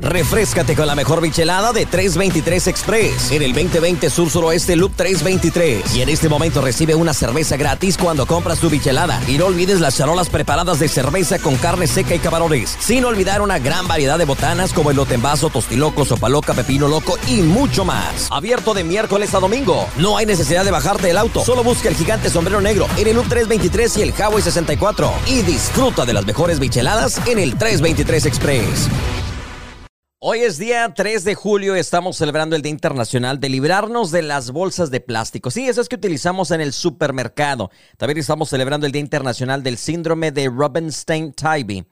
Refrescate con la mejor bichelada de 323 Express en el 2020 Sur Suroeste Loop 323. Y en este momento recibe una cerveza gratis cuando compras tu bichelada. Y no olvides las charolas preparadas de cerveza con carne seca y camarones. Sin olvidar una gran variedad de botanas como el vaso, tostiloco, sopa loca, pepino loco y mucho más. Abierto de miércoles a domingo. No hay necesidad de bajarte del auto. Solo busca el gigante sombrero negro en el Loop 323 y el Highway 64. Y disfruta de las mejores bicheladas en el 323 Express. Hoy es día 3 de julio, estamos celebrando el Día Internacional de librarnos de las bolsas de plástico. Sí, esas que utilizamos en el supermercado. También estamos celebrando el Día Internacional del Síndrome de Rubenstein-Tybee.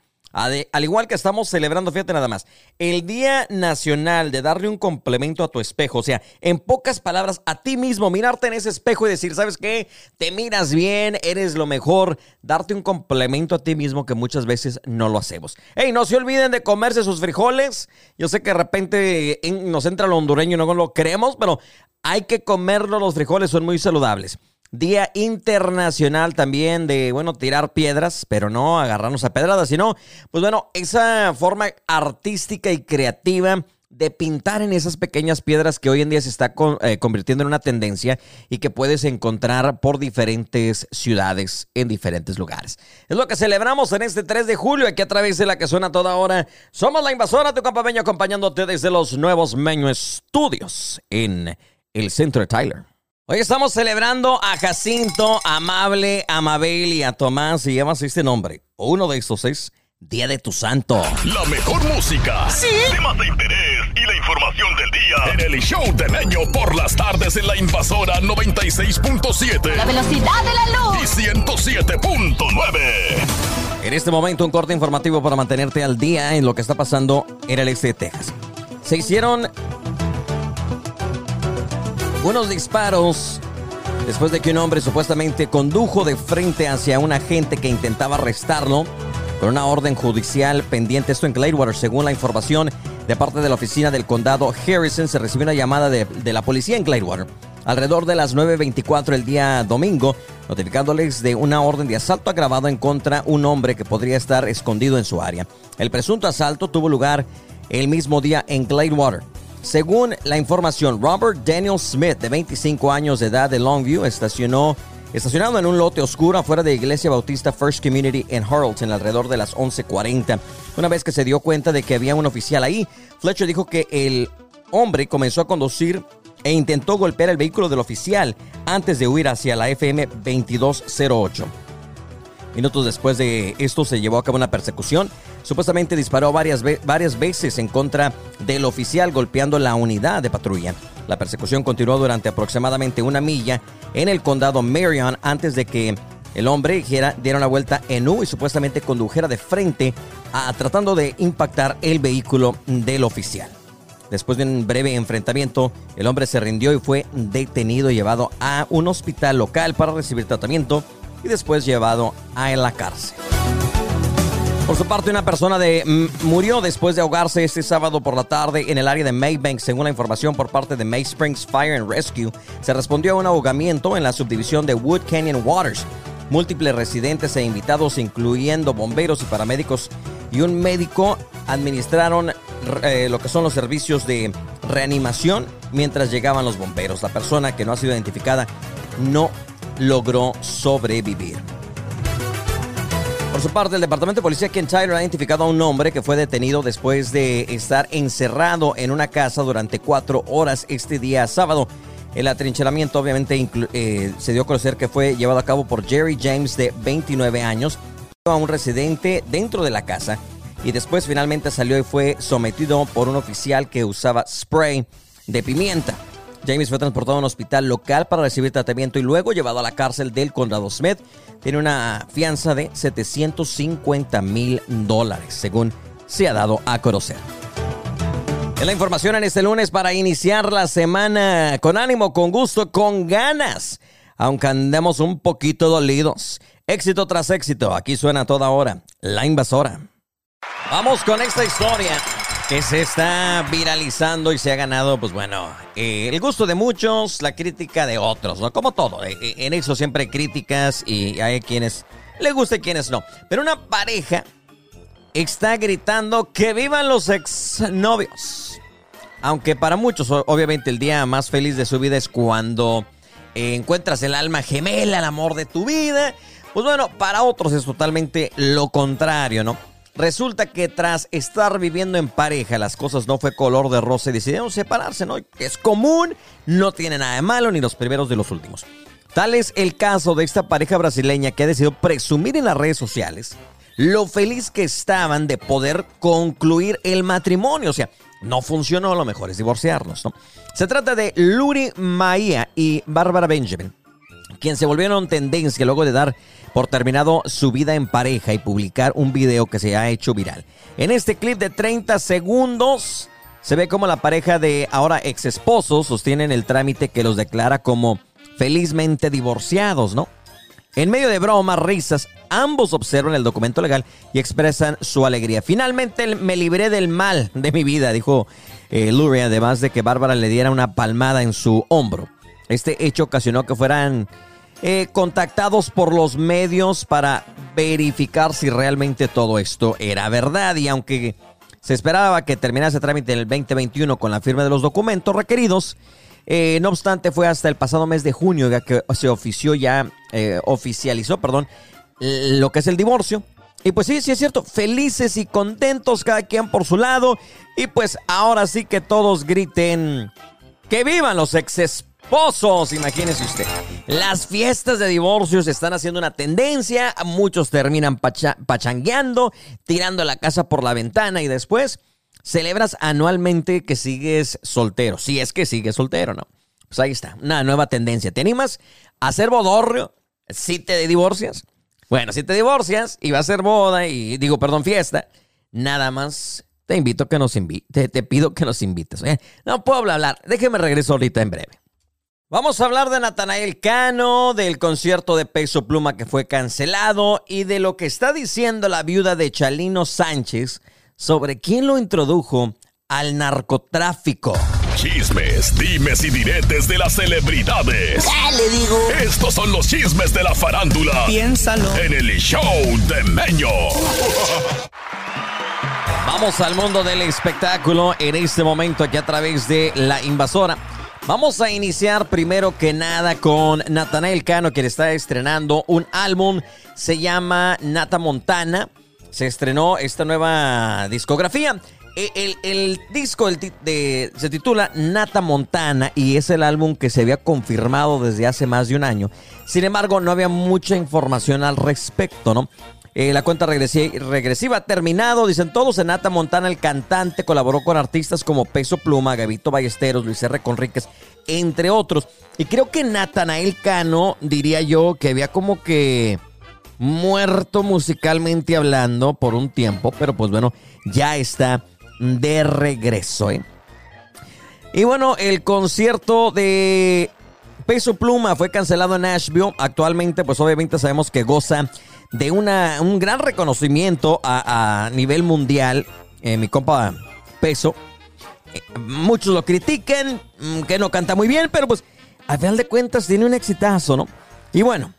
Al igual que estamos celebrando, fíjate nada más, el Día Nacional de darle un complemento a tu espejo. O sea, en pocas palabras, a ti mismo, mirarte en ese espejo y decir, ¿sabes qué? Te miras bien, eres lo mejor. Darte un complemento a ti mismo que muchas veces no lo hacemos. Hey, no se olviden de comerse sus frijoles. Yo sé que de repente nos entra lo hondureño y no lo creemos, pero hay que comerlo. Los frijoles son muy saludables. Día internacional también de, bueno, tirar piedras, pero no agarrarnos a pedradas, sino, pues bueno, esa forma artística y creativa de pintar en esas pequeñas piedras que hoy en día se está eh, convirtiendo en una tendencia y que puedes encontrar por diferentes ciudades en diferentes lugares. Es lo que celebramos en este 3 de julio aquí a través de la que suena toda hora. Somos la invasora, tu campaña acompañándote desde los nuevos Meño Estudios en el centro de Tyler. Hoy estamos celebrando a Jacinto, Amable, Amabel y a Tomás. Y llamas este nombre. Uno de estos es Día de tu Santo. La mejor música. Sí. Temas de interés y la información del día. En el show del año por las tardes en la invasora 96.7. La velocidad de la luz. Y 107.9. En este momento un corte informativo para mantenerte al día en lo que está pasando en el este de Texas. Se hicieron unos disparos después de que un hombre supuestamente condujo de frente hacia un agente que intentaba arrestarlo con una orden judicial pendiente. Esto en Gladewater, según la información de parte de la oficina del condado Harrison, se recibió una llamada de, de la policía en Gladewater alrededor de las 9.24 el día domingo, notificándoles de una orden de asalto agravado en contra un hombre que podría estar escondido en su área. El presunto asalto tuvo lugar el mismo día en Gladewater. Según la información, Robert Daniel Smith, de 25 años de edad de Longview, estacionó estacionado en un lote oscuro afuera de Iglesia Bautista First Community en Harlton alrededor de las 11:40. Una vez que se dio cuenta de que había un oficial ahí, Fletcher dijo que el hombre comenzó a conducir e intentó golpear el vehículo del oficial antes de huir hacia la FM 2208. Minutos después de esto se llevó a cabo una persecución. Supuestamente disparó varias, varias veces en contra del oficial golpeando la unidad de patrulla. La persecución continuó durante aproximadamente una milla en el condado Marion antes de que el hombre diera una vuelta en U y supuestamente condujera de frente a, tratando de impactar el vehículo del oficial. Después de un breve enfrentamiento, el hombre se rindió y fue detenido y llevado a un hospital local para recibir tratamiento y después llevado a la cárcel. Por su parte, una persona de, mm, murió después de ahogarse este sábado por la tarde en el área de Maybank, según la información por parte de May Springs Fire and Rescue. Se respondió a un ahogamiento en la subdivisión de Wood Canyon Waters. Múltiples residentes e invitados, incluyendo bomberos y paramédicos y un médico, administraron eh, lo que son los servicios de reanimación mientras llegaban los bomberos. La persona que no ha sido identificada no logró sobrevivir. Por su parte, el Departamento de Policía Ken Tyler ha identificado a un hombre que fue detenido después de estar encerrado en una casa durante cuatro horas este día sábado. El atrincheramiento obviamente eh, se dio a conocer que fue llevado a cabo por Jerry James de 29 años a un residente dentro de la casa y después finalmente salió y fue sometido por un oficial que usaba spray de pimienta. James fue transportado a un hospital local para recibir tratamiento y luego llevado a la cárcel del condado Smith. Tiene una fianza de 750 mil dólares, según se ha dado a conocer. La información en este lunes para iniciar la semana con ánimo, con gusto, con ganas, aunque andemos un poquito dolidos. Éxito tras éxito, aquí suena toda hora, la invasora. Vamos con esta historia que se está viralizando y se ha ganado, pues bueno, eh, el gusto de muchos, la crítica de otros, ¿no? Como todo, eh, eh, en eso siempre hay críticas y hay quienes le gusta y quienes no. Pero una pareja está gritando que vivan los exnovios. Aunque para muchos, obviamente, el día más feliz de su vida es cuando encuentras el alma gemela, el amor de tu vida. Pues bueno, para otros es totalmente lo contrario, ¿no? Resulta que tras estar viviendo en pareja, las cosas no fue color de rosa y decidieron separarse, ¿no? Es común, no tiene nada de malo, ni los primeros de los últimos. Tal es el caso de esta pareja brasileña que ha decidido presumir en las redes sociales lo feliz que estaban de poder concluir el matrimonio. O sea, no funcionó, lo mejor es divorciarnos, ¿no? Se trata de Luri Maia y Bárbara Benjamin, quien se volvieron tendencia luego de dar por terminado su vida en pareja y publicar un video que se ha hecho viral. En este clip de 30 segundos se ve como la pareja de ahora ex esposos sostienen el trámite que los declara como felizmente divorciados, ¿no? En medio de bromas, risas, ambos observan el documento legal y expresan su alegría. Finalmente me libré del mal de mi vida, dijo eh, Lurie, además de que Bárbara le diera una palmada en su hombro. Este hecho ocasionó que fueran eh, contactados por los medios para verificar si realmente todo esto era verdad. Y aunque se esperaba que terminase el trámite en el 2021 con la firma de los documentos requeridos, eh, no obstante, fue hasta el pasado mes de junio que se ofició ya, eh, oficializó, perdón, lo que es el divorcio. Y pues sí, sí es cierto, felices y contentos cada quien por su lado. Y pues ahora sí que todos griten que vivan los ex imagínese usted. Las fiestas de divorcios están haciendo una tendencia, muchos terminan pachangueando, tirando la casa por la ventana y después celebras anualmente que sigues soltero. Si es que sigues soltero, ¿no? Pues ahí está, una nueva tendencia. ¿Te animas a hacer bodorrio si te divorcias? Bueno, si te divorcias y va a ser boda y digo, perdón, fiesta, nada más te invito a que nos invites, te, pido que nos invites. No puedo hablar, déjeme regreso ahorita en breve. Vamos a hablar de Natanael Cano, del concierto de Peso Pluma que fue cancelado y de lo que está diciendo la viuda de Chalino Sánchez sobre quién lo introdujo al narcotráfico. Chismes, dimes y diretes de las celebridades. ¿Qué le digo? Estos son los chismes de la farándula. Piénsalo. En el show de Meño. Vamos al mundo del espectáculo en este momento aquí a través de La Invasora. Vamos a iniciar primero que nada con Natanael Cano, quien está estrenando un álbum. Se llama Nata Montana se estrenó esta nueva discografía. E, el, disco se titula Nata Montana y es el álbum que se había confirmado desde hace más de un año. Sin embargo, no había mucha información al respecto, ¿no? Eh, la cuenta regresiva, ha terminado, dicen todos. En Nata Montana, el cantante, colaboró con artistas como Peso Pluma, Gavito Ballesteros, Luis R. Conríquez, entre otros. Y creo que Natanael Cano, diría yo, que había como que muerto musicalmente hablando por un tiempo, pero pues bueno, ya está de regreso. ¿eh? Y bueno, el concierto de Peso Pluma fue cancelado en Nashville. Actualmente, pues obviamente sabemos que goza de una, un gran reconocimiento a, nivel mundial. Eh, mi compa Peso. Eh, muchos lo critican, mm, que no canta muy bien, pero pues al final de cuentas tiene un exitazo, ¿no? Y bueno,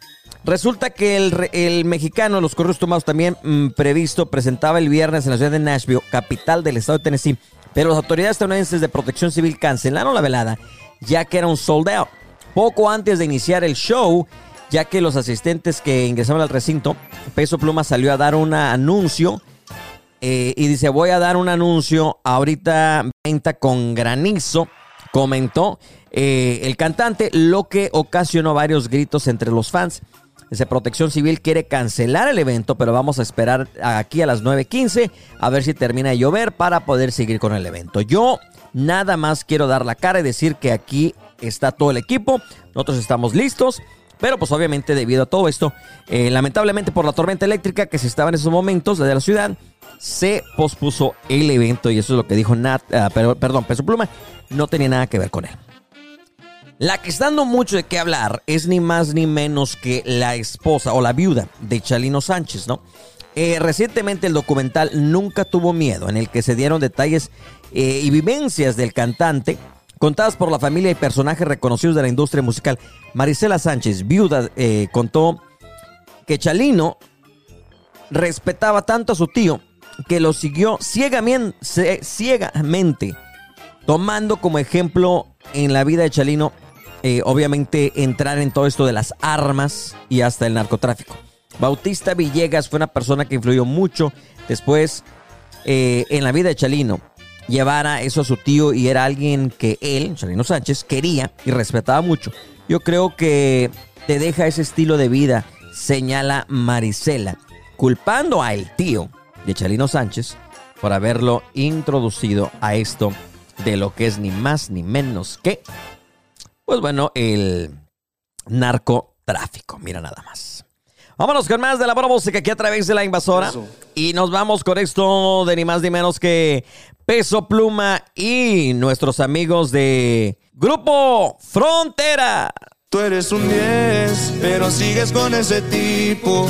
Resulta que el, mexicano, los correos tomados también mm, previsto, presentaba el viernes en la ciudad de Nashville, capital del estado de Tennessee, pero las autoridades estadounidenses de protección civil cancelaron la velada ya que era un sold out. Poco antes de iniciar el show, ya que los asistentes que ingresaban al recinto, Peso Pluma salió a dar un anuncio eh, y dice, voy a dar un anuncio ahorita venta con granizo, comentó eh, el cantante, lo que ocasionó varios gritos entre los fans. Dice, Protección Civil quiere cancelar el evento, pero vamos a esperar aquí a las 9.15 a ver si termina de llover para poder seguir con el evento. Yo nada más quiero dar la cara y decir que aquí está todo el equipo, nosotros estamos listos. Pero pues obviamente debido a todo esto, eh, lamentablemente por la tormenta eléctrica que se estaba en esos momentos desde la ciudad, se pospuso el evento y eso es lo que dijo Nat, ah, perdón, Peso Pluma, no tenía nada que ver con él. La que está dando mucho de qué hablar es ni más ni menos que la esposa o la viuda de Chalino Sánchez, ¿no? Eh, recientemente el documental Nunca tuvo miedo, en el que se dieron detalles eh, y vivencias del cantante, contadas por la familia y personajes reconocidos de la industria musical. Marisela Sánchez, viuda, eh, contó que Chalino respetaba tanto a su tío que lo siguió ciegamente, tomando como ejemplo en la vida de Chalino, obviamente entrar en todo esto de las armas y hasta el narcotráfico. Bautista Villegas fue una persona que influyó mucho después eh, en la vida de Chalino. Llevara eso a su tío y era alguien que él, Chalino Sánchez, quería y respetaba mucho. Yo creo que te deja ese estilo de vida, señala Marisela, culpando a el tío de Chalino Sánchez por haberlo introducido a esto de lo que es ni más ni menos que, pues bueno, el narcotráfico. Mira nada más. Vámonos con más de la buena música aquí a través de la invasora. Y nos vamos con esto de ni más ni menos que Peso Pluma y nuestros amigos de Grupo Frontera. Tú eres un 10, pero sigues con ese tipo.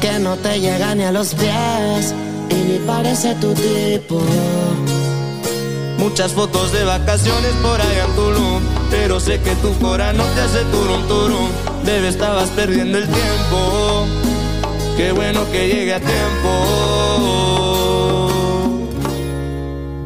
Que no te llega ni a los pies y ni parece tu tipo. Muchas fotos de vacaciones por allá en Tulum. Pero sé que tu cora no te hace turum turum. Bebé, estabas perdiendo el tiempo. Qué bueno que llegue a tiempo.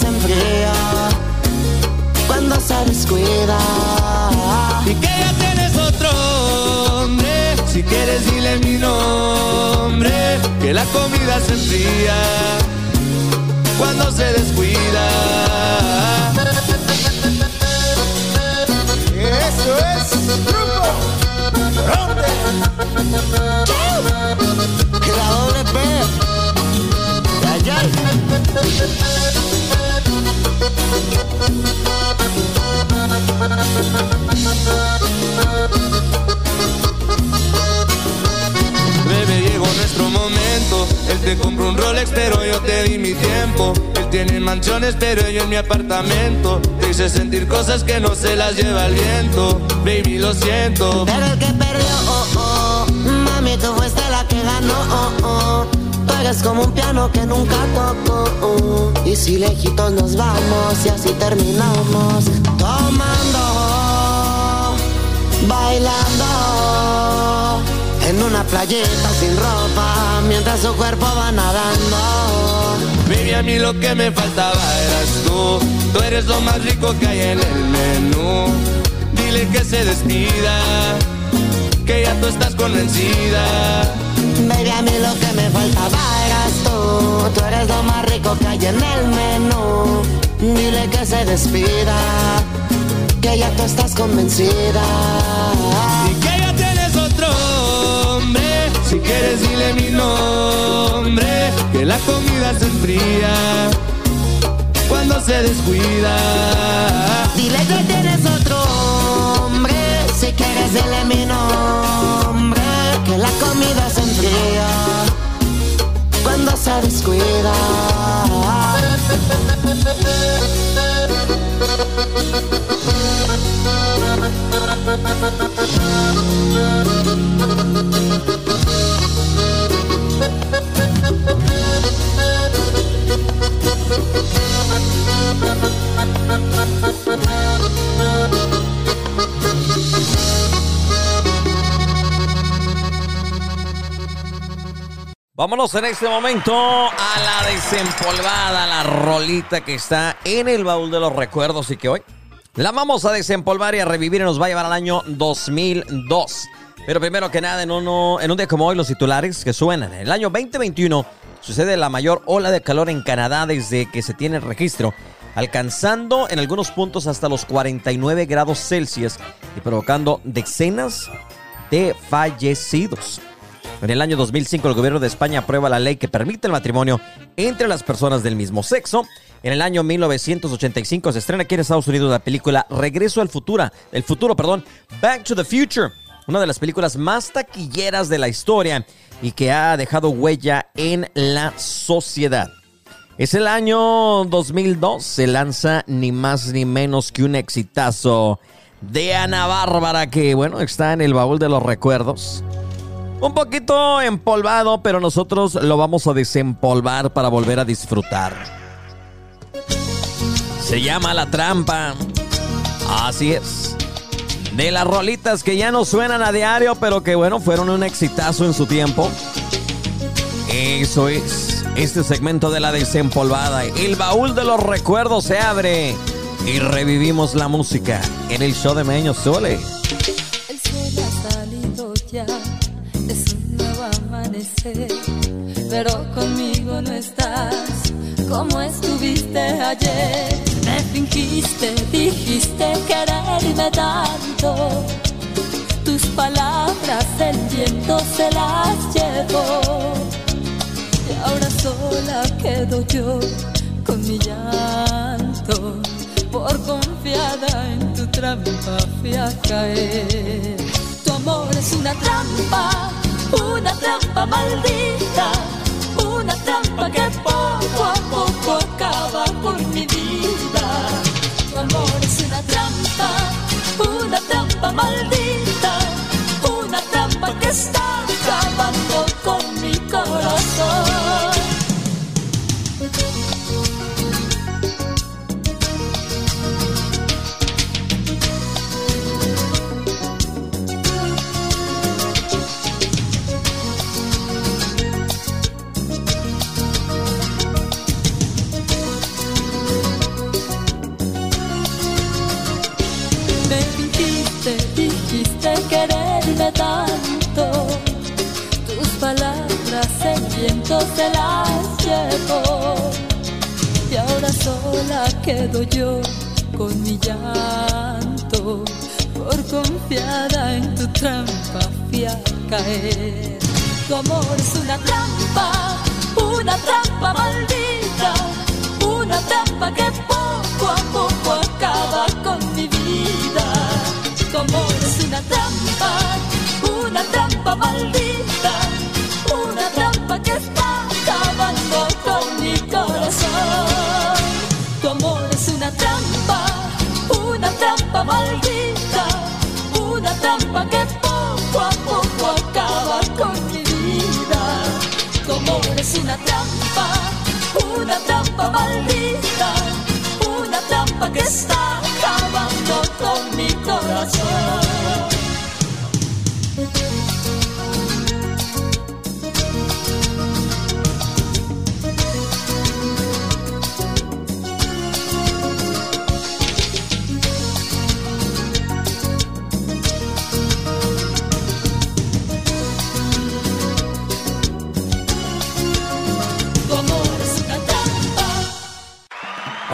se enfría cuando se descuida. Y que ya tienes otro hombre. Si quieres, dile mi nombre. Que la comida se enfría cuando se descuida. Eso es grupo Ronde. La doble P. Ay, ay. Bebé, llegó nuestro momento. Él te compró un Rolex, pero yo te di mi tiempo. Él tiene mansiones, pero yo en mi apartamento. Te hice sentir cosas que no se las lleva el viento. Baby, lo siento. Pero que perdió, eres como un piano que nunca tocó. Y si lejitos nos vamos y así terminamos. Tomando, bailando. En una playita sin ropa, mientras su cuerpo va nadando. Baby, a mí lo que me faltaba eras tú. Tú eres lo más rico que hay en el menú. Dile que se despida, que ya tú estás convencida. Baby, a mí lo que me faltaba eras tú. Tú eres lo más rico que hay en el menú. Dile que se despida, que ya tú estás convencida. Y que ya tienes otro hombre. Si quieres, dile mi nombre. Que la comida se enfría cuando se descuida. Dile que tienes otro hombre. Si quieres, dile mi nombre. Que la comida se enfría cuando se descuida. Vámonos en este momento a la desempolvada, la rolita que está en el baúl de los recuerdos y que hoy la vamos a desempolvar y a revivir y nos va a llevar al año 2002. Pero primero que nada, en, uno, en un día como hoy, los titulares que suenan. En el año 2021, sucede la mayor ola de calor en Canadá desde que se tiene el registro, alcanzando en algunos puntos hasta los 49 grados Celsius y provocando decenas de fallecidos. En el año 2005 el gobierno de España aprueba la ley que permite el matrimonio entre las personas del mismo sexo. En el año 1985 se estrena aquí en Estados Unidos la película Regreso al futuro, el futuro, perdón, Back to the Future, una de las películas más taquilleras de la historia y que ha dejado huella en la sociedad. Es el año 2002, se lanza ni más ni menos que un exitazo de Ana Bárbara que, bueno, está en el baúl de los recuerdos. Un poquito empolvado, pero nosotros lo vamos a desempolvar para volver a disfrutar. Se llama La Trampa. Así es. De las rolitas que ya no suenan a diario, pero que bueno, fueron un exitazo en su tiempo. Eso es. Este segmento de la desempolvada. El baúl de los recuerdos se abre. Y revivimos la música en el show de Meño Sole. Pero conmigo no estás como estuviste ayer. Me fingiste, dijiste quererme tanto. Tus palabras el viento se las llevó. Y ahora sola quedo yo con mi llanto. Por confiada en tu trampa fui a caer. Tu amor es una trampa, una trampa maldita. Una trampa que poco a poco acaba con mi vida. Tu amor es una trampa, una trampa maldita. Una trampa que está se las llevó. Y ahora sola quedo yo con mi llanto. Por confiada en tu trampa fui a caer. Tu amor es una trampa, una trampa maldita. Una trampa que poco a poco acaba con mi vida. Tu amor es una trampa, una trampa maldita. Que poco a poco acaba con mi vida. Tu amor es una trampa, una trampa maldita. Una trampa que está acabando con mi corazón.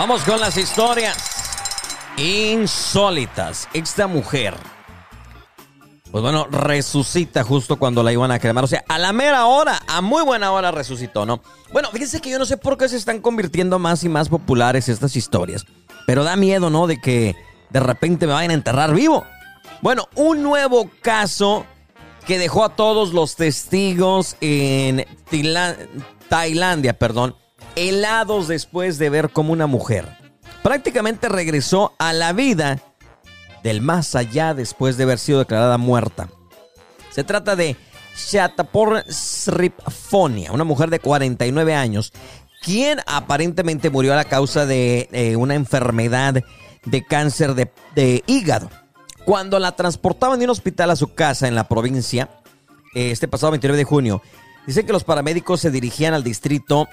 Vamos con las historias insólitas. Esta mujer, pues bueno, resucita justo cuando la iban a cremar. O sea, a la mera hora, a muy buena hora resucitó, ¿no? Bueno, fíjense que yo no sé por qué se están convirtiendo más y más populares estas historias. Pero da miedo, ¿no? De que de repente me vayan a enterrar vivo. Bueno, un nuevo caso que dejó a todos los testigos en Tailandia, perdón, helados después de ver cómo una mujer prácticamente regresó a la vida del más allá después de haber sido declarada muerta. Se trata de Shatapur Sripfonia, una mujer de 49 años, quien aparentemente murió a la causa de eh, una enfermedad de cáncer de, de hígado. Cuando la transportaban de un hospital a su casa en la provincia, eh, este pasado 29 de junio, dicen que los paramédicos se dirigían al distrito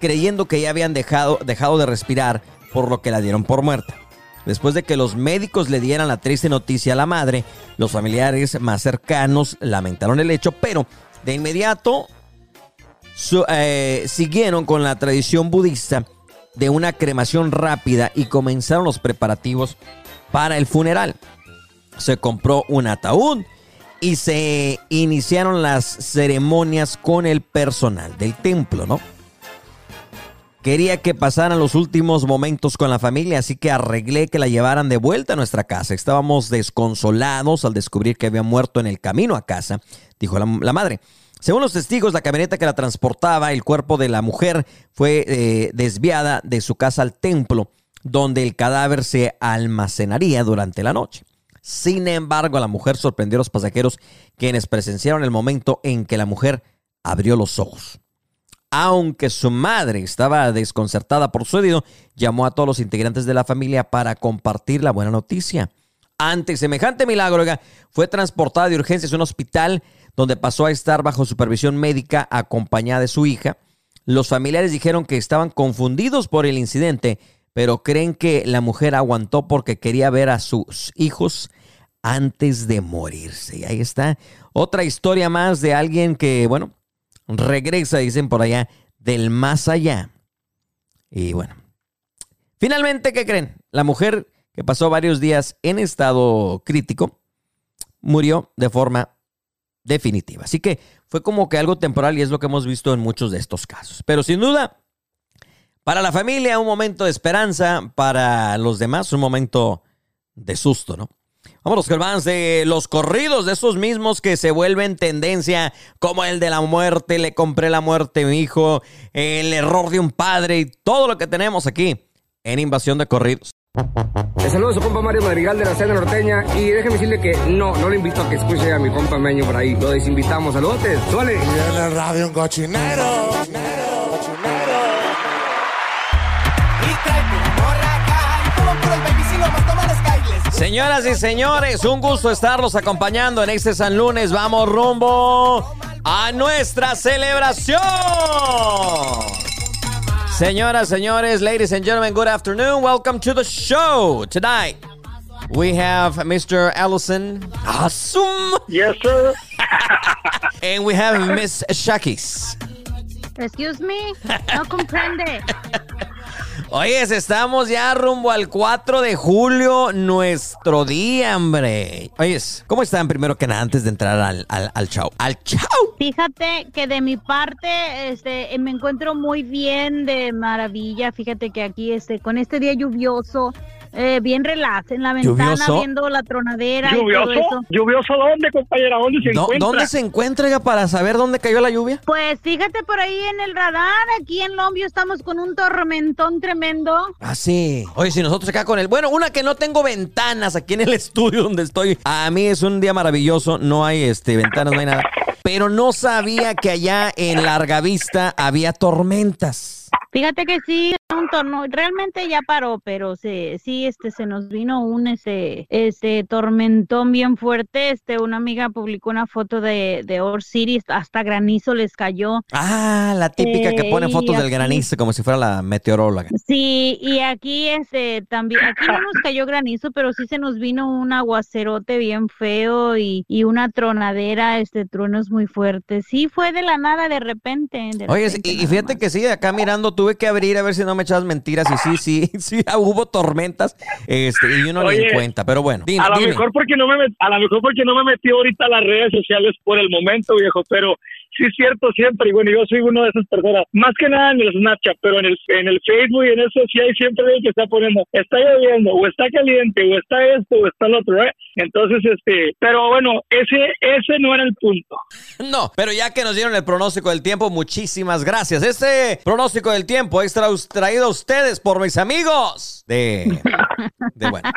creyendo que ya habían dejado, dejado de respirar, por lo que la dieron por muerta. Después de que los médicos le dieran la triste noticia a la madre, los familiares más cercanos lamentaron el hecho, pero de inmediato eh, siguieron con la tradición budista de una cremación rápida y comenzaron los preparativos para el funeral. Se compró un ataúd y se iniciaron las ceremonias con el personal del templo, ¿no? Quería que pasaran los últimos momentos con la familia, así que arreglé que la llevaran de vuelta a nuestra casa. Estábamos desconsolados al descubrir que había muerto en el camino a casa, dijo la, madre. Según los testigos, la camioneta que la transportaba, el cuerpo de la mujer fue eh, desviada de su casa al templo, donde el cadáver se almacenaría durante la noche. Sin embargo, la mujer sorprendió a los pasajeros quienes presenciaron el momento en que la mujer abrió los ojos aunque su madre estaba desconcertada por su sucedido, llamó a todos los integrantes de la familia para compartir la buena noticia. Ante semejante milagro, fue transportada de urgencias a un hospital donde pasó a estar bajo supervisión médica acompañada de su hija. Los familiares dijeron que estaban confundidos por el incidente, pero creen que la mujer aguantó porque quería ver a sus hijos antes de morirse. Y ahí está otra historia más de alguien que, bueno, regresa, dicen por allá, del más allá. Y bueno, finalmente, ¿qué creen? La mujer que pasó varios días en estado crítico murió de forma definitiva. Así que fue como que algo temporal y es lo que hemos visto en muchos de estos casos. Pero sin duda, para la familia un momento de esperanza, para los demás un momento de susto, ¿no? Vámonos con más de los corridos de esos mismos que se vuelven tendencia, como el de la muerte, le compré la muerte a mi hijo, el error de un padre y todo lo que tenemos aquí en Invasión de Corridos. Le saludo a su compa Mario Madrigal de la Cena Norteña y déjeme decirle que no, no le invito a que escuche a mi compa Meño por ahí. Lo desinvitamos. Saludos, suele. Y en el radio un cochinero. Señoras y señores, un gusto estarlos acompañando en este San Lunes. Vamos rumbo a nuestra celebración. Señoras, señores, ladies and gentlemen, good afternoon. Welcome to the show. Tonight, we have Mr. Ellison. Awesome. Yes, sir. and we have Miss Shakis. Excuse me, no comprende. Oye, estamos ya rumbo al 4 de julio, nuestro día, hombre. Oye, ¿cómo están primero que nada antes de entrar al, al, al show? ¡Al show! Fíjate que de mi parte, este, me encuentro muy bien, de maravilla. Fíjate que aquí, este, con este día lluvioso, eh, bien relax en la ventana viendo la tronadera. ¿Lluvioso? Y todo eso. ¿Lluvioso dónde, compañera? ¿Dónde se encuentra? ¿Dónde se encuentra para saber dónde cayó la lluvia? Pues fíjate por ahí en el radar, aquí en Lombio estamos con un tormentón tremendo. Ah, sí. Oye, si nosotros acá con el... Bueno, una que no tengo ventanas aquí en el estudio donde estoy. A mí es un día maravilloso, no hay este ventanas, no hay nada. Pero no sabía que allá en Larga Vista había tormentas. Fíjate que sí, un torno, realmente ya paró, pero sí, sí, este, se nos vino un ese, ese tormentón bien fuerte. Este, una amiga publicó una foto de, de Or City, hasta granizo les cayó. Ah, la típica que pone fotos del granizo como si fuera la meteoróloga. Sí, y aquí este también, aquí no nos cayó granizo, pero sí se nos vino un aguacerote bien feo y, y una tronadera, este, truenos muy fuertes. Sí, fue de la nada, de repente. Oye, y, fíjate que sí, acá mirando tuve que abrir a ver si no me echas mentiras y sí, sí, sí, hubo tormentas este, y uno no le cuenta, pero bueno. a lo mejor porque no me a lo mejor porque no me metí ahorita a las redes sociales por el momento, viejo, pero sí es cierto siempre, y bueno, yo soy uno de esas personas, más que nada en el Snapchat, pero en el, en el Facebook y en eso sí hay siempre alguien que está poniendo, está lloviendo, o está caliente, o está esto, o está lo otro, ¿eh? Entonces, este, pero bueno, ese, ese no era el punto. No, pero ya que nos dieron el pronóstico del tiempo, muchísimas gracias. Este pronóstico del tiempo es traído a ustedes por mis amigos de, de bueno.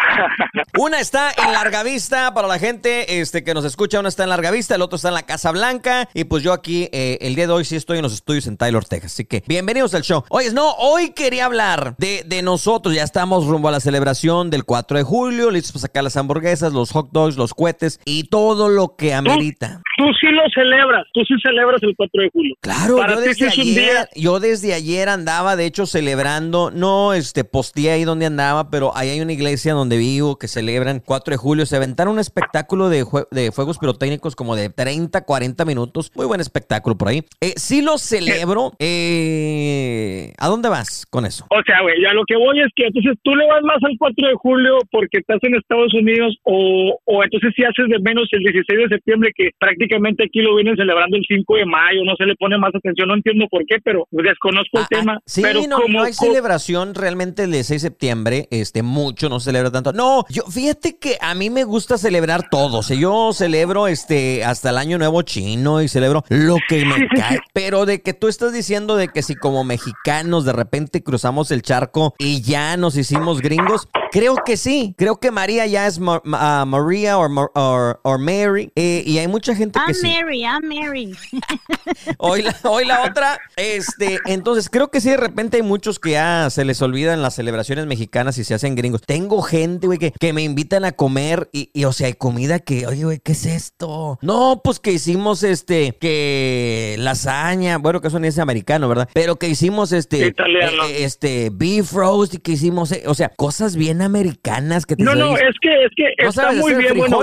Una está en larga vista para la gente este, que nos escucha, una está en larga vista, el otro está en la Casa Blanca, y pues yo aquí eh, el día de hoy sí estoy en los estudios en Taylor, Texas. Así que bienvenidos al show. Oye, no, hoy quería hablar de, nosotros. Ya estamos rumbo a la celebración del 4 de julio, listos para sacar las hamburguesas, los hot dogs, los cohetes y todo lo que amerita. Tú, sí lo celebras, tú sí celebras el 4 de julio. Claro, yo desde ayer, yo desde ayer andaba, de hecho, celebrando, no este posteé ahí donde andaba, pero allá hay una iglesia donde vivo que celebran 4 de julio. Se aventaron un espectáculo de, de fuegos pirotécnicos como de 30, 40 minutos. Muy buen espectáculo por ahí. Eh, sí lo celebro. Eh, ¿A dónde vas con eso? O sea, güey, ya lo que voy es que entonces tú le vas más al 4 de julio porque estás en Estados Unidos o, o entonces si haces de menos el 16 de septiembre que prácticamente aquí lo vienen celebrando el 5 de mayo, no se le pone más atención, no entiendo por qué, pero desconozco el tema. Ah, Sí, pero no, como, no hay celebración realmente el de 6 de septiembre, este, mucho no se celebra tanto. No, yo, fíjate que a mí me gusta celebrar todo, o sea, yo celebro este, hasta el año nuevo chino y celebro lo que me cae, pero de que tú estás diciendo de que si como mexicanos de repente cruzamos el charco y ya nos hicimos gringos, creo que sí, creo que María ya es ah, María o Mary, eh, y hay mucha gente que I'm sí. Mary, I'm Mary. Hoy la, hoy la otra, este, entonces creo que sí, de repente hay muchos que ya se les olvidan las celebraciones mexicanas y se hacen gringos. Tengo gente, güey, que, que me invitan a comer y, y, o sea, hay comida que, oye, güey, ¿qué es esto? No, pues que hicimos, este, que lasaña, bueno, que eso ni es americano, ¿verdad? Pero que hicimos, este, Italiano. eh, este, beef roast y que hicimos, eh, o sea, cosas bien americanas que te No, no, es que es que ¿No está muy bien. Bueno,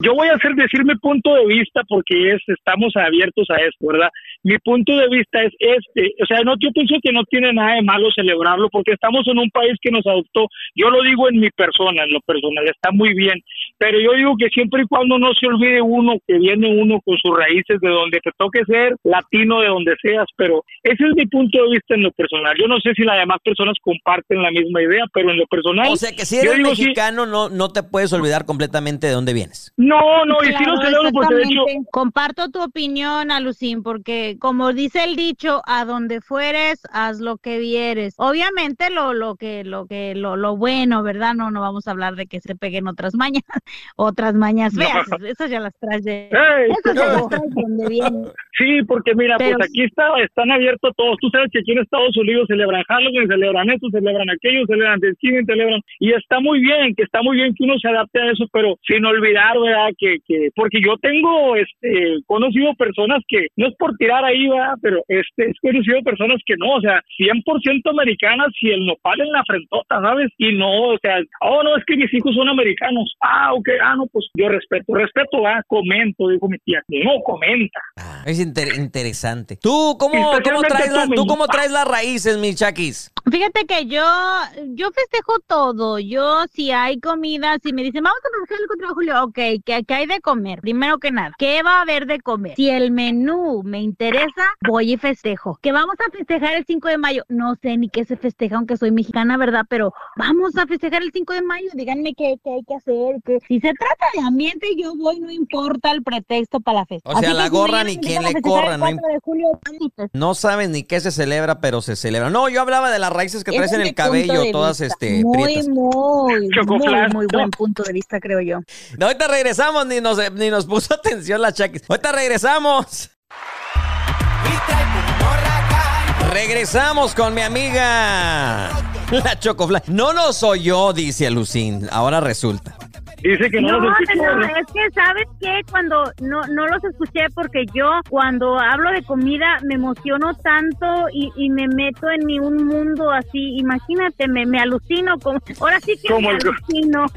yo voy a hacer decir mi punto de vista porque es estamos abiertos a esto, ¿verdad? Mi punto de vista es este, o sea, no yo pienso que no tiene nada de malo celebrarlo porque estamos en un país que nos adoptó. Yo lo digo en mi persona, en lo personal, está muy bien, pero yo digo que siempre y cuando no se olvide uno que viene uno con sus raíces de donde te toque ser latino de donde seas, pero ese es mi punto de vista en lo personal. Yo no sé si las demás personas comparten la misma idea, pero en lo personal O sea, que si eres sí. mexicano, no, no te puedes olvidar completamente de dónde vienes. No, no, y lo Claro, celebro porque de hecho. Comparto tu opinión, Alucín, porque como dice el dicho, a donde fueres, haz lo que vieres. Obviamente lo, lo que, lo que, lo, lo bueno, ¿verdad? No, no vamos a hablar de que se peguen otras mañas, otras mañas feas. Esas ya las traes de, ¡Ey! esas ya las traes donde vienen. Sí, porque mira, Pero pues aquí está, están abiertos todos. Tú sabes que aquí en Estados Unidos celebran Halloween, celebran esto, celebran aquello, celebran Thanksgiving, celebran... Y está muy bien, que está muy bien que uno se adapte a eso, pero sin olvidar, ¿verdad? Que, que porque yo tengo, este, conocido personas que, no es por tirar ahí, ¿verdad? Pero este, es conocido personas que no, o sea, 100% americanas y el nopal en la frentota, ¿sabes? Y no, o sea, oh, no, es que mis hijos son americanos. Ah, ok, ah, no, pues yo respeto, respeto, ¿verdad? Comento, dijo mi tía. No, comenta. Es inter- interesante. ¿Tú cómo, cómo traes tú, la- tú cómo traes las raíces, mi chaquis? Fíjate que yo, yo festejo todo. Yo, si hay comida, si me dicen, vamos a festejar el 4 de julio, ok, ¿qué, qué hay de comer? Primero que nada, ¿qué va a haber de comer? Si el menú me interesa, voy y festejo. ¿Que vamos a festejar el 5 de mayo? No sé ni qué se festeja, aunque soy mexicana, ¿verdad? Pero vamos a festejar el 5 de mayo, díganme qué, qué hay que hacer. Que... Si se trata de ambiente, yo voy, no importa el pretexto para la fiesta. O sea, Así la si gorra ni quien le corra, no 4 de julio. No saben ni qué se celebra, pero se celebra. No, yo hablaba de las raíces que traes en el cabello, todas vista. este muy, prietas. muy, muy, muy buen punto de vista, creo yo. No, ahorita regresamos, ni nos, ni nos puso atención la chaquis. Ahorita regresamos. Regresamos con mi amiga la Chocofla. No, no soy yo, dice Lucín. Ahora resulta. Dice que no, No, los escuchó, ¿no? es que sabes que cuando no no los escuché porque yo cuando hablo de comida me emociono tanto y, y me meto en mi un mundo así, imagínate, me, me alucino como ahora sí que me alucino.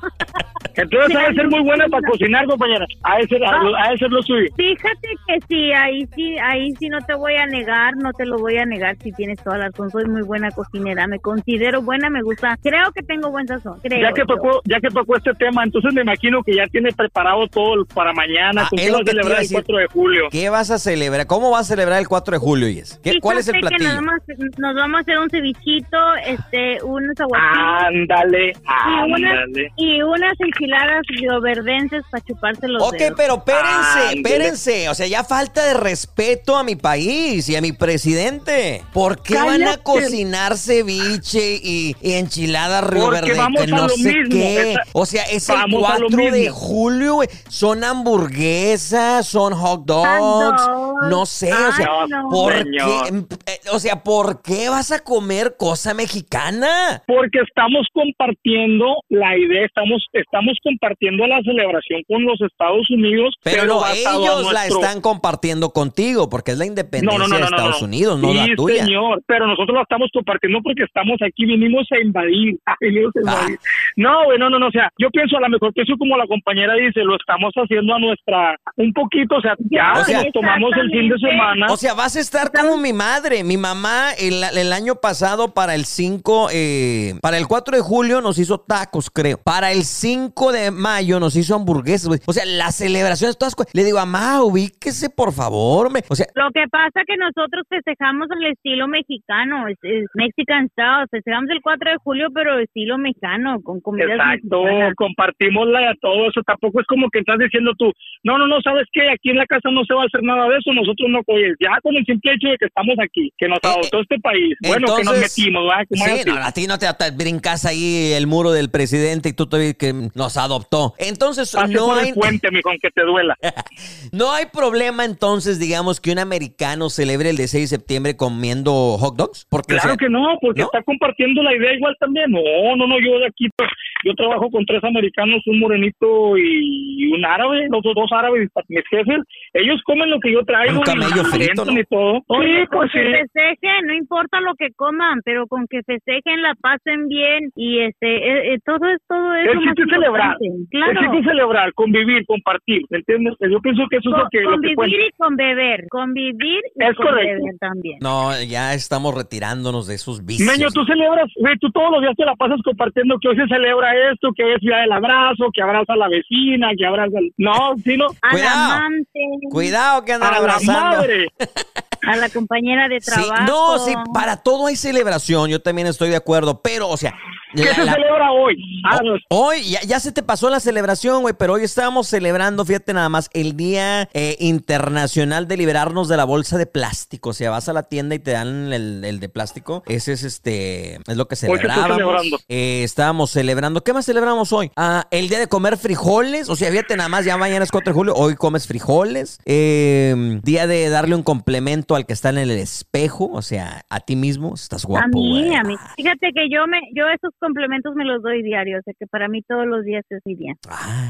Entonces de ser muy buena para cocinar, compañera. Ha de ser, Ah. ser lo suyo. Fíjate que sí, ahí sí, ahí sí no te voy a negar, no te lo voy a negar si tienes toda la razón, soy muy buena cocinera, me considero buena, me gusta, creo que tengo buen sazón, creo. Ya que yo. tocó, ya que tocó este tema, entonces me imagino que ya tiene preparado todo para mañana, Ah, con qué lo va a celebrar el decir. 4 de julio. ¿Qué vas a celebrar? ¿Cómo vas a celebrar el 4 de julio, Yes? ¿Qué- ¿Cuál es el platillo? nada más nos vamos a hacer un cevichito, este, unos aguachiles Ándale, y unas, ándale. y unas enchiladas rioverdenses para chuparse los Ok, dedos. pero espérense, Ándale. espérense. O sea, ya falta de respeto a mi país y a mi presidente. ¿Por qué van a cocinar ceviche y, y enchiladas Río Porque vamos Que a no lo sé mismo, qué. O sea, es vamos 4 de julio, güey. Son hamburguesas, son hot dogs. No sé, o sea, no. ¿por Señor. qué? eh, O sea, ¿por qué vas a comer cosa mexicana? Porque estamos compartiendo la idea, estamos, estamos compartiendo la celebración con los Estados Unidos. Pero, no, a ellos la nuestro- están compartiendo contigo porque es la independencia de Estados Unidos, no sí, la tuya. señor, pero nosotros la estamos compartiendo porque estamos aquí, vinimos a invadir. venimos a Ah. invadir. No, güey, no, no, no, o sea, yo pienso a lo mejor que eso como la compañera dice, lo estamos haciendo a nuestra, un poquito, o sea, ya O sea, nos tomamos el fin de semana. O sea, vas a estar como mi madre. Mi mamá el, el año pasado para el 5, eh, para el 4 de julio nos hizo tacos, creo. Para el 5 de mayo nos hizo hamburguesas, güey. O sea, las celebraciones todas. Le digo, mamá, ubíquese, por favor. me-". O sea, Lo que pasa que nosotros festejamos el estilo mexicano, es, es Mexican style, festejamos el 4 de julio, pero estilo mexicano, con comidas Exacto, compartimos la, todo eso. Tampoco es como que estás diciendo tú, no, no, no, sabes que aquí en la casa no se va a hacer nada de eso. Nosotros no, oye, ya con el simple hecho de que estamos aquí, que nos adoptó este país, bueno, que nos metimos, ¿verdad? Sí, no, a ti no te, te brincas ahí el muro del presidente y tú te que nos adoptó. Entonces, Pase no por hay, el puente, mijo, aunque te duela. no hay problema entonces, digamos, que un americano celebre el 16 de septiembre comiendo hot dogs. Porque, o Claro sea, que no, porque ¿no? está compartiendo la idea igual también. No, no, no, yo de aquí, pues, yo trabajo con tres americanos, un morenito y un árabe, los dos, árabes, mis jefes. Ellos comen lo que yo traigo. Un camello y frito, ¿no? y todo. Sí, pues sí. que festejen, no importa lo que coman, pero con que festejen, la pasen bien y este, eh, eh, todo es todo eso. El chiste es celebrar. Claro. El chiste es celebrar, convivir, compartir, ¿me entiendes? Yo pienso que eso es lo que, lo que convivir y con beber, convivir y Es con correcto. beber también. No, ya estamos retirándonos de esos vicios. Meño, tú celebras, tú todos los días te la pasas compartiendo que hoy se celebra esto, que hoy es día del abrazo, que abraza a la vecina, que abraza al... No, sí, no. A Cuidado. la amante, Cuidado que andan A la abrazando. madre. a la compañera de Sí, trabajo. no, sí, para todo hay celebración, yo también estoy de acuerdo, pero, o sea, ¿Qué la- se la- celebra hoy? No, Hoy ya, ya se te pasó la celebración, güey, pero hoy estábamos celebrando, fíjate nada más, el Día eh, Internacional de Liberarnos de la Bolsa de Plástico. O sea, vas a la tienda y te dan el, el de plástico. Ese es este, es lo que celebrábamos. celebrando. Eh, estábamos celebrando. ¿Qué más celebramos hoy? Ah, el día de comer frijoles. O sea, fíjate nada más, ya mañana es 4 de julio, hoy comes frijoles. Eh, día de darle un complemento al que está en el espejo. O sea, a ti mismo, estás guapo. a mí, güey. a mí. Fíjate que yo me, yo esos complementos me los doy diario, o sea que para mí todos los días es mi día.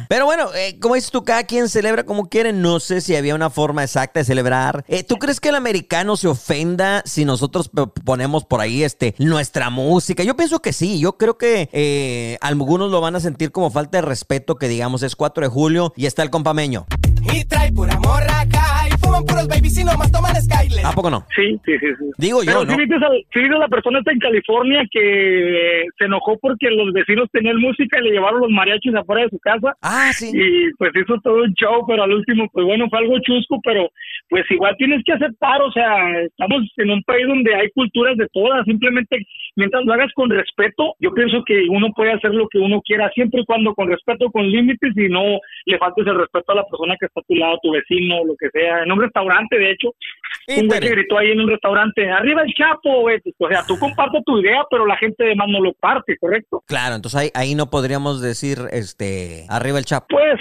Pero bueno, eh, como dices tú, cada quien celebra como quiere. No sé si había una forma exacta de celebrar. Eh, ¿Tú crees que el americano se ofenda si nosotros ponemos por ahí este nuestra música? Yo pienso que sí. Yo creo que eh, algunos lo van a sentir como falta de respeto que digamos es 4 de julio y está el compameño. Y trae pura morra fuman puros babies y nomás toman Skyler. ¿A poco no? Sí, sí, sí. sí. Digo yo, ¿no? sí viste, al- viste a la persona esta en California que eh, se enojó porque los vecinos tenían música y le llevaron los mariachis afuera de su casa. Ah, sí. Y pues hizo todo un show, pero al último, pues bueno, fue algo chusco, pero pues igual tienes que aceptar, o sea, estamos en un país donde hay culturas de todas, simplemente mientras lo hagas con respeto, yo pienso que uno puede hacer lo que uno quiera, siempre y cuando con respeto, con límites y no le faltes el respeto a la persona que está a tu lado, tu vecino, lo que sea, en un restaurante, de hecho, un güey que gritó ahí en un restaurante, arriba el chapo, güey, o sea, tú compartes tu idea, pero la gente demás no lo parte, ¿correcto? Claro, entonces ahí, ahí no podríamos decir este arriba el chapo. Pues,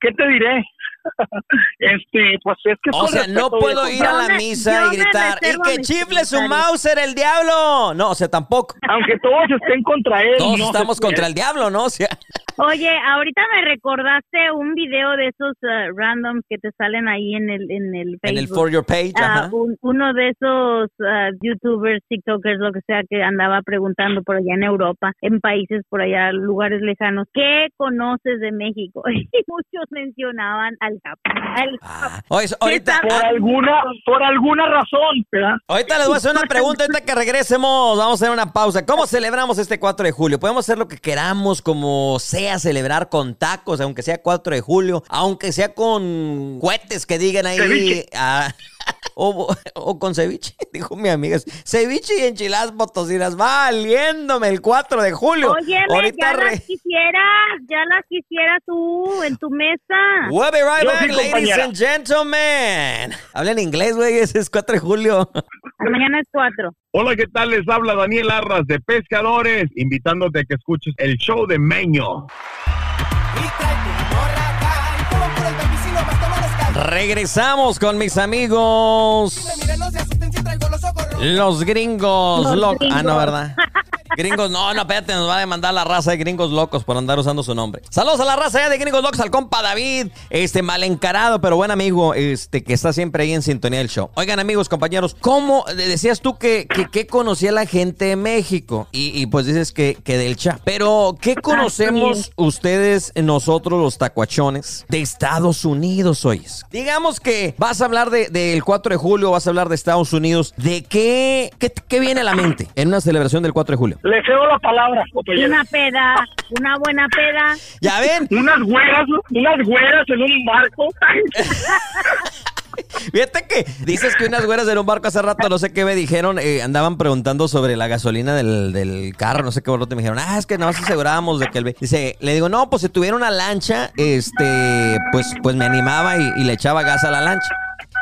¿qué te diré? este, pues es que O sea, no puedo ir a la misa yo y gritar, y que chifle su. Mauser el diablo. No, o sea, tampoco. Aunque todos estén contra él. Todos no, estamos contra el diablo, ¿no? O sea, Oye, ahorita me recordaste un video de esos uh, randoms que te salen ahí en el en el Facebook. en el For Your Page, Ah, ajá. un- uno de esos ah, youtubers, tiktokers, lo que sea, que andaba preguntando por allá en Europa, en países por allá, lugares lejanos, ¿qué conoces de México? Y muchos mencionaban al al Ah, oye, ahorita, ¿Qué Por alguna, por alguna razón, ¿verdad? ahorita les voy a hacer una pregunta, ahorita que regresemos, vamos a hacer una pausa. ¿Cómo celebramos este 4 de julio? Podemos hacer lo que queramos, como sea celebrar con tacos, aunque sea 4 de julio, aunque sea con cohetes que digan ahí. Ceviche. ah, o, o con ceviche, dijo mi amiga. Ceviche y enchiladas potosinas, valiéndome el 4 de julio. Óyeme, ahorita ya re- las quisieras, ya las quisieras tú en tu mesa. We'll be right Yo back, sí, ladies compañera. and gentlemen. Hablen inglés, güey, ese es 4 de julio. Mañana es cuatro. Hola, ¿qué tal? Les habla Daniel Arras de Pescadores, invitándote a que escuches el show de Meño. Regresamos con mis amigos. Los gringos. Los lo- Ah, no, gringos. ¿verdad? Gringos, no, no, espérate, nos va a demandar la raza de gringos locos por andar usando su nombre. Saludos a la raza de gringos locos, al compa David, este mal encarado, pero buen amigo, este que está siempre ahí en sintonía del show. Oigan, amigos, compañeros, ¿cómo decías tú que, que, que conocía la gente de México? Y, y pues dices que, que del chat. Pero, ¿qué conocemos ustedes, nosotros los tacuachones, de Estados Unidos hoy? Digamos que vas a hablar de- del 4 de julio, vas a hablar de Estados Unidos. ¿De qué, qué, qué viene a la mente en una celebración del 4 de julio? Le cedo la palabra, compañero. Una peda, una buena peda. ¿Ya ven? Unas güeras, unas güeras en un barco. Fíjate que dices que unas güeras en un barco hace rato, no sé qué me dijeron, eh, andaban preguntando sobre la gasolina del, del carro, no sé qué borrote me dijeron, ah, es que nada más asegurábamos de que el... ve-". Dice, le digo, no, pues si tuviera una lancha, este, pues, pues me animaba y, y le echaba gas a la lancha.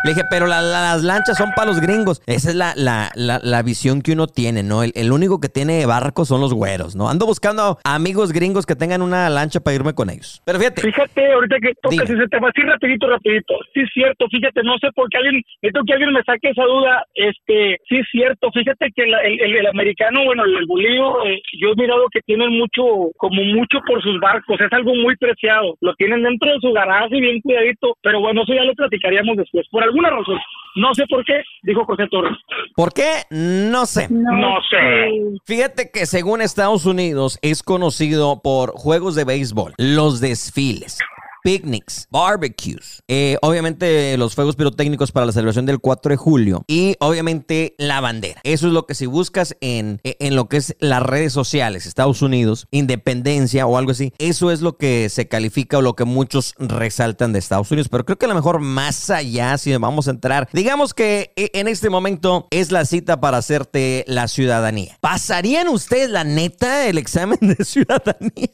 Le dije, pero la- la- las lanchas son para los gringos. Esa es la, la, la, la visión que uno tiene, ¿no? El, el único que tiene barcos son los güeros, ¿no? Ando buscando amigos gringos que tengan una lancha para irme con ellos. Pero fíjate. Fíjate, ahorita que tocas ese tema, sí, rapidito, rapidito. Sí, es cierto, fíjate, no sé por qué alguien, necesito que alguien me saque esa duda. Este, sí, es cierto, fíjate que la- el, el- el americano, bueno, el, bolío, eh, yo he mirado que tienen mucho, como mucho por sus barcos, es algo muy preciado. Lo tienen dentro de su garaje, bien cuidadito, pero bueno, eso ya lo platicaríamos después. Por alguna razón, no sé por qué, dijo José Torres. ¿Por qué? No sé. No sé. Fíjate que según Estados Unidos es conocido por juegos de béisbol, los desfiles. Picnics, barbecues, eh, obviamente los fuegos pirotécnicos para la celebración del 4 de julio y obviamente la bandera. Eso es lo que si buscas en, en lo que es las redes sociales, Estados Unidos, independencia o algo así, eso es lo que se califica o lo que muchos resaltan de Estados Unidos. Pero creo que a lo mejor más allá, si vamos a entrar, digamos que eh, en este momento es la cita para hacerte la ciudadanía. ¿Pasarían ustedes la neta el examen de ciudadanía?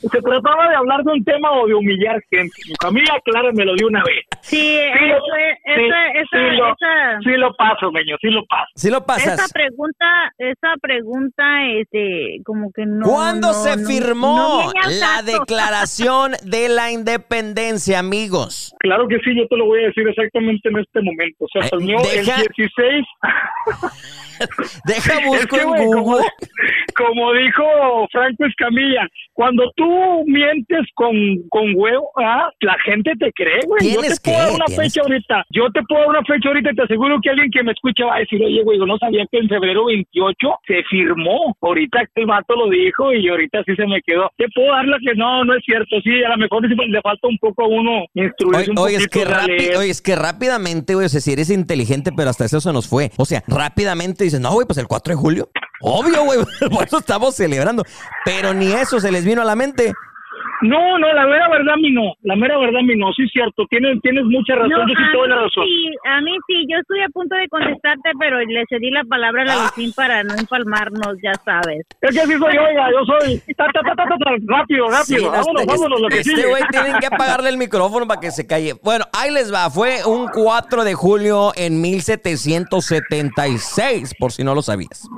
Se trataba de hablar de un tema o de humillar gente. Mi familia, acláramelo de una vez. Sí, Sí, eso, sí, esa, esa, sí lo, esa- sí lo paso, meño, sí lo paso. Si lo pasas. Esa pregunta, esa pregunta, este, como que no. ¿Cuándo no, se no- firmó no la declaración de la independencia, amigos? Claro que sí, yo te lo voy a decir exactamente en este momento. Se asumió el deja- 16. Deja Es busco que, en güey, como, Google. como dijo Franco Escamilla, cuando tú mientes con, con huevo, ah, la gente te cree, güey. Yo te puedo dar una fecha ahorita. Yo te puedo dar una fecha ahorita y te aseguro que alguien que me escucha va a decir, oye, güey, yo no sabía que en febrero 28 se firmó. Ahorita el vato lo dijo y ahorita sí se me quedó. Te puedo dar la que no, no es cierto. Sí, a lo mejor le falta un poco a uno instruirse un Oye, es que oye, es que rápidamente, güey, o sea, si eres inteligente, pero hasta eso se nos fue. O sea, rápidamente dices, no, güey, pues el 4 de julio. Obvio, güey, por eso estamos celebrando. Pero ni eso se les vino a la mente. No, no, la mera verdad a mí no. La mera verdad a mí no. Sí, es cierto. Tienes, tienes mucha razón. No, yo sí la mí razón. sí, a mí sí, yo estoy a punto de contestarte, pero le cedí la palabra a la Ah. para no empalmarnos, ya sabes. Es que así soy yo, oiga, yo soy. Ta, ta, ta, ta, ta, ta, rápido, rápido. Sí, no, vámonos, este- vámonos, lo que Este güey tienen que apagarle el micrófono para que se calle. Bueno, ahí les va. Fue un 4 de julio en 1776, por si no lo sabías.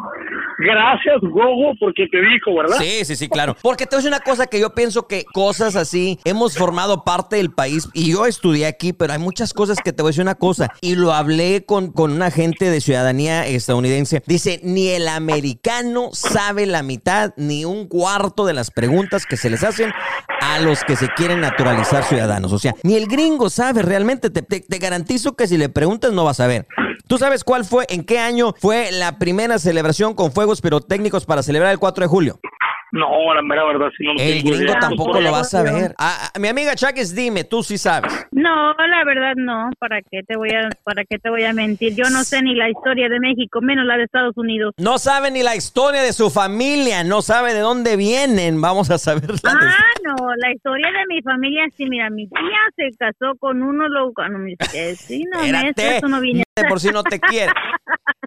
Gracias, Gogo, porque te dijo, ¿verdad? Sí, sí, sí, claro. Porque te voy a decir una cosa que yo pienso que cosas así hemos formado parte del país y yo estudié aquí, pero hay muchas cosas que te voy a decir una cosa y lo hablé con, con un agente de ciudadanía estadounidense. Dice, ni el americano sabe la mitad ni un cuarto de las preguntas que se les hacen a los que se quieren naturalizar ciudadanos. O sea, ni el gringo sabe realmente. Te, te- te garantizo que si le preguntas no vas a ver. ¿Tú sabes cuál fue, en qué año fue la primera celebración con fuegos pirotécnicos para celebrar el 4 de julio? No, la mera verdad, sí no lo El tengo gringo idea. tampoco lo va a saber. Ah, ah, mi amiga Chakis, dime, tú sí sabes. No, la verdad no, ¿para qué te voy a para qué te voy a mentir? Yo no sé ni la historia de México, menos la de Estados Unidos. No sabe ni la historia de su familia, no sabe de dónde vienen. Vamos a saber la de- Ah, no, la historia de mi familia, sí, mira, mi tía se casó con uno, lo, mi vecino, Espérate, eso no viene. De por si no te quiere.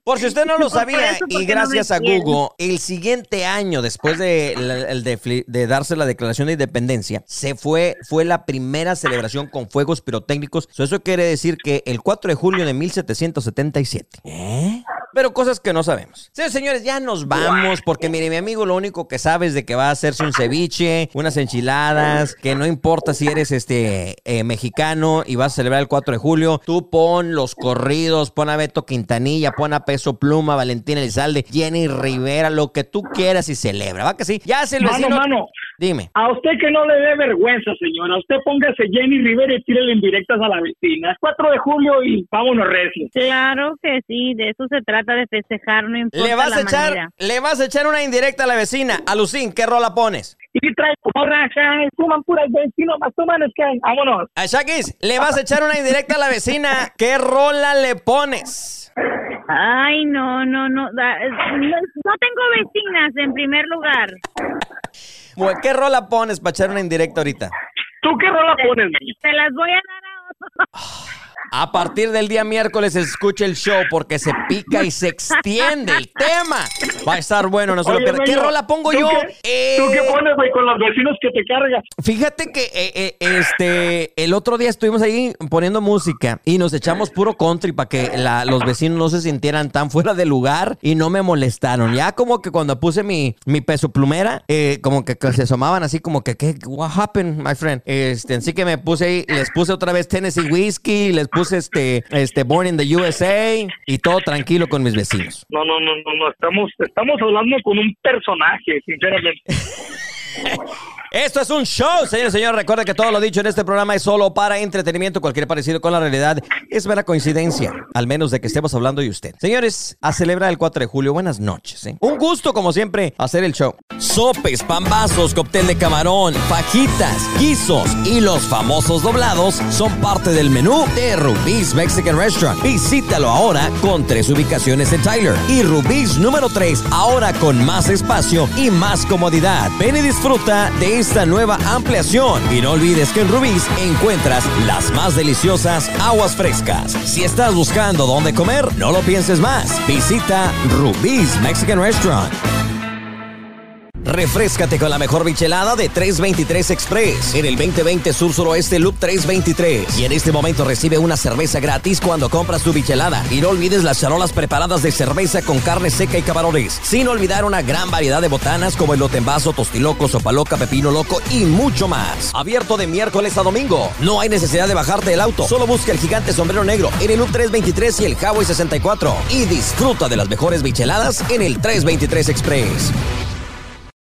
Por si usted no lo Por sabía, eso, y no gracias a. Google, el siguiente año, después de, darse la declaración de independencia, se fue, fue la primera celebración con fuegos pirotécnicos. So, Eso quiere decir que el 4 de julio de 1777. ¿Eh? Pero cosas que no sabemos. Sí, señores, ya nos vamos porque mire, mi amigo lo único que sabe es de que va a hacerse un ceviche, unas enchiladas, que no importa si eres este eh, mexicano y vas a celebrar el 4 de julio, tú pon los corridos, pon a Beto Quintanilla, pon a Peso Pluma, Valentín Elizalde, Jenny Rivera, lo que tú quieras y celebra, ¿va que sí? Ya se el Mano, vecino... mano. Dime. A usted que no le dé vergüenza, señora. Usted póngase Jenny Rivera y tírele indirectas a la vecina. Es 4 de julio y vámonos recio. Claro que sí, de eso se trata de festejar, no importa Le vas la a echar, manera. le vas a echar una indirecta a la vecina. Alucín, ¿qué rola pones? Y trae borracha, y fuman puras vecinos, más toman es que vámonos. A Shakis, le vas a echar una indirecta a la vecina. ¿Qué rola le pones? Ay, no, no, no, da- no, no tengo vecinas en primer lugar. Bueno, ¿Qué rola pones para echar una indirecta ahorita? ¿Tú qué rola pones? Te las voy a dar a otro. A partir del día miércoles escuche el show porque se pica y se extiende el tema. Va a estar bueno, no se lo Oye. ¿Qué rola pongo ¿tú yo? qué- ¿Tú qué Eh, pones, güey, con los vecinos que te cargas? Fíjate que eh, eh, este el otro día estuvimos ahí poniendo música y nos echamos puro country para que la- los vecinos no se sintieran tan fuera de lugar y no me molestaron. Ya como que cuando puse mi, mi peso plumera, eh, como que, que se asomaban así como que, ¿qué? What happened, my friend? Este, así que me puse ahí, les puse otra vez Tennessee Whiskey, les puse este, este Born in the USA y todo tranquilo con mis vecinos. No, no, no, no, no, estamos, estamos hablando con un personaje, sinceramente. Esto es un show, señores y señores. Recuerden que todo lo dicho en este programa es solo para entretenimiento. Cualquier parecido con la realidad es mera coincidencia, al menos de que estemos hablando de usted. Señores, a celebrar el 4 de julio, buenas noches. ¿eh? Un gusto, como siempre, hacer el show. Sopes, pambazos, cóctel de camarón, fajitas, guisos y los famosos doblados son parte del menú de Rubí's Mexican Restaurant. Visítalo ahora con tres ubicaciones en Tyler y Rubí's número 3 ahora con más espacio y más comodidad. Ven y disfruta de esta nueva ampliación y no olvides que en Rubí's encuentras las más deliciosas aguas frescas. Si estás buscando dónde comer, no lo pienses más. Visita Rubí's Mexican Restaurant. Refrescate con la mejor bichelada de 323 Express en el 2020 Sur Suroeste Loop 323. Y en este momento recibe una cerveza gratis cuando compras tu bichelada. Y no olvides las charolas preparadas de cerveza con carne seca y camarones. Sin olvidar una gran variedad de botanas como el vaso, tostiloco, sopa loca, pepino loco y mucho más. Abierto de miércoles a domingo. No hay necesidad de bajarte del auto. Solo busca el gigante sombrero negro en el Loop 323 y el Highway 64. Y disfruta de las mejores bicheladas en el 323 Express.